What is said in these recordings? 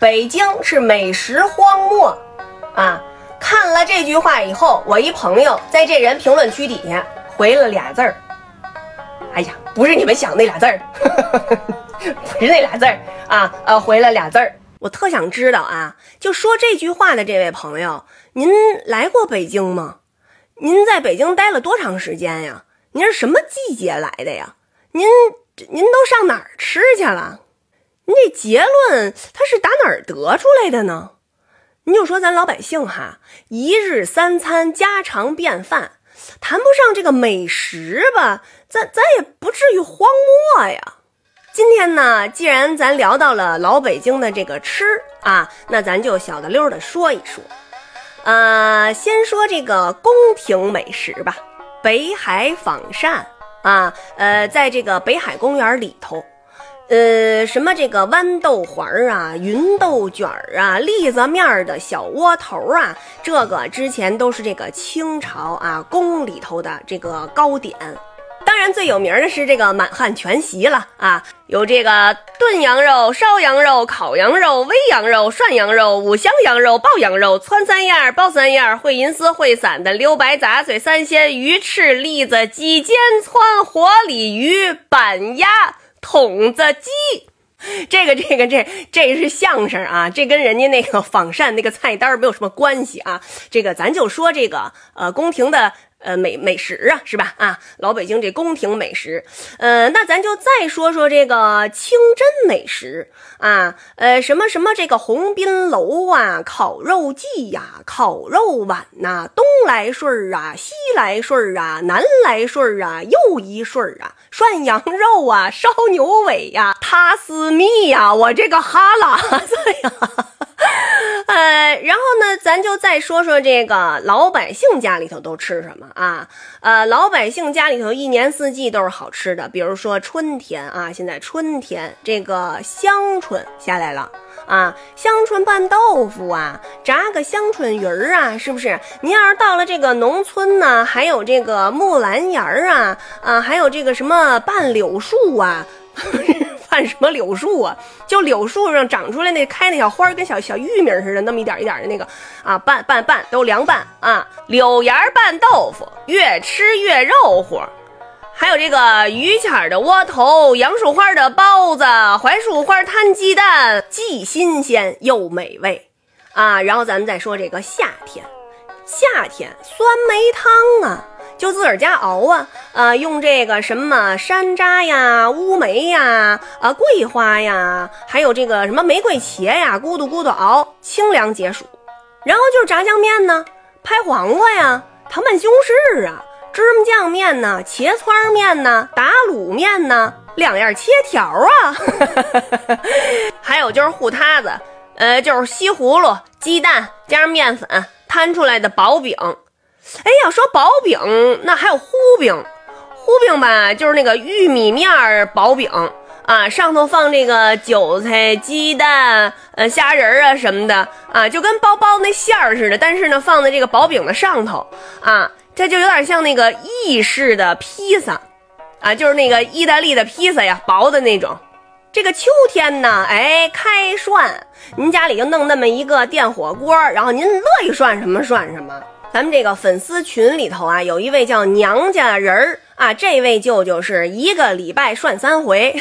北京是美食荒漠啊！看了这句话以后，我一朋友在这人评论区底下回了俩字儿。哎呀，不是你们想那俩字儿，不是那俩字儿啊，呃，回了俩字儿。我特想知道啊，就说这句话的这位朋友，您来过北京吗？您在北京待了多长时间呀？您是什么季节来的呀？您您都上哪儿吃去了？您这结论他是打哪儿得出来的呢？你就说咱老百姓哈，一日三餐家常便饭，谈不上这个美食吧，咱咱也不至于荒漠呀。今天呢，既然咱聊到了老北京的这个吃啊，那咱就小的溜的说一说。呃，先说这个宫廷美食吧，北海仿膳啊，呃，在这个北海公园里头。呃，什么这个豌豆环儿啊，芸豆卷儿啊，栗子面儿的小窝头啊，这个之前都是这个清朝啊宫里头的这个糕点。当然最有名的是这个满汉全席了啊，有这个炖羊肉、烧羊肉、烤羊肉、煨羊肉、涮羊肉、五香羊肉、爆羊肉、汆三样、爆三样、烩银丝、烩散的、溜白杂碎、三鲜、鱼翅、栗子、鸡尖汆、活鲤鱼、板鸭。筒子鸡，这个这个这这是相声啊，这跟人家那个仿膳那个菜单没有什么关系啊。这个咱就说这个呃宫廷的。呃，美美食啊，是吧？啊，老北京这宫廷美食，呃，那咱就再说说这个清真美食啊，呃，什么什么这个鸿宾楼啊，烤肉季呀，烤肉碗呐，东来顺儿啊，西来顺儿啊，南来顺儿啊，又一顺儿啊，涮羊肉啊，烧牛尾呀，塔斯密呀，我这个哈喇子呀。再说说这个老百姓家里头都吃什么啊？呃，老百姓家里头一年四季都是好吃的，比如说春天啊，现在春天这个香椿下来了啊，香椿拌豆腐啊，炸个香椿鱼儿啊，是不是？您要是到了这个农村呢，还有这个木兰芽儿啊，啊，还有这个什么拌柳树啊。什么柳树啊？就柳树上长出来那开那小花，跟小小玉米似的，那么一点一点的那个啊，拌拌拌都凉拌啊。柳芽拌豆腐，越吃越肉乎。还有这个榆钱的窝头，杨树花的包子，槐树花摊鸡蛋，既新鲜又美味啊。然后咱们再说这个夏天，夏天酸梅汤啊。就自个儿家熬啊，呃，用这个什么山楂呀、乌梅呀、啊桂花呀，还有这个什么玫瑰茄呀，咕嘟咕嘟熬，清凉解暑。然后就是炸酱面呢，拍黄瓜呀，糖拌西红柿啊，芝麻酱面呢，茄汆面呢，打卤面呢，两样切条啊，还有就是糊塌子，呃，就是西葫芦、鸡蛋加上面粉摊出来的薄饼。哎呀，说薄饼，那还有糊饼，糊饼吧，就是那个玉米面儿薄饼啊，上头放这个韭菜、鸡蛋、呃虾仁儿啊什么的啊，就跟包包那馅儿似的，但是呢，放在这个薄饼的上头啊，这就有点像那个意式的披萨啊，就是那个意大利的披萨呀，薄的那种。这个秋天呢，哎，开涮，您家里就弄那么一个电火锅，然后您乐意涮什么涮什么。咱们这个粉丝群里头啊，有一位叫娘家人儿啊，这位舅舅是一个礼拜涮三回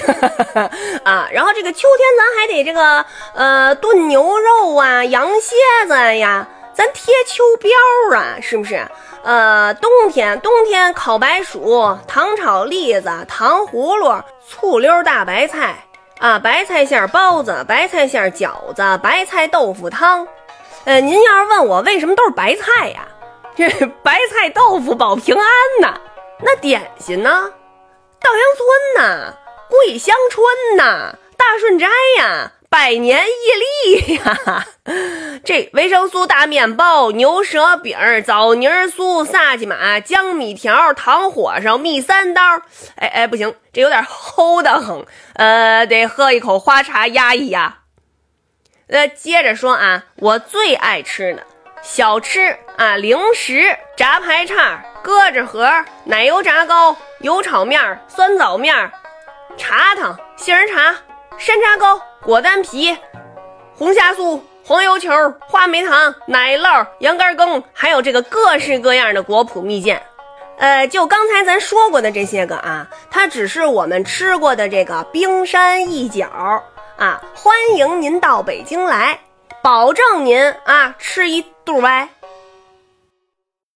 啊。然后这个秋天咱还得这个呃炖牛肉啊，羊蝎子呀，咱贴秋膘啊，是不是？呃，冬天冬天烤白薯、糖炒栗子、糖葫芦、醋溜大白菜啊，白菜馅包子、白菜馅饺子、白菜豆腐汤。呃，您要是问我为什么都是白菜呀？这白菜豆腐保平安呐，那点心呢？稻香村呐，桂香春呐，大顺斋呀，百年伊利呀，这维生素大面包、牛舌饼、枣泥酥、萨琪玛、江米条、糖火烧、蜜三刀。哎哎，不行，这有点齁的很，呃，得喝一口花茶压一压。呃，接着说啊，我最爱吃的。小吃啊，零食，炸排叉、鸽子盒、奶油炸糕、油炒面、酸枣面、茶汤、杏仁茶、山楂糕、果丹皮、红虾酥、黄油球、话梅糖、奶酪、羊肝羹，还有这个各式各样的果脯蜜饯。呃，就刚才咱说过的这些个啊，它只是我们吃过的这个冰山一角啊。欢迎您到北京来，保证您啊吃一肚歪。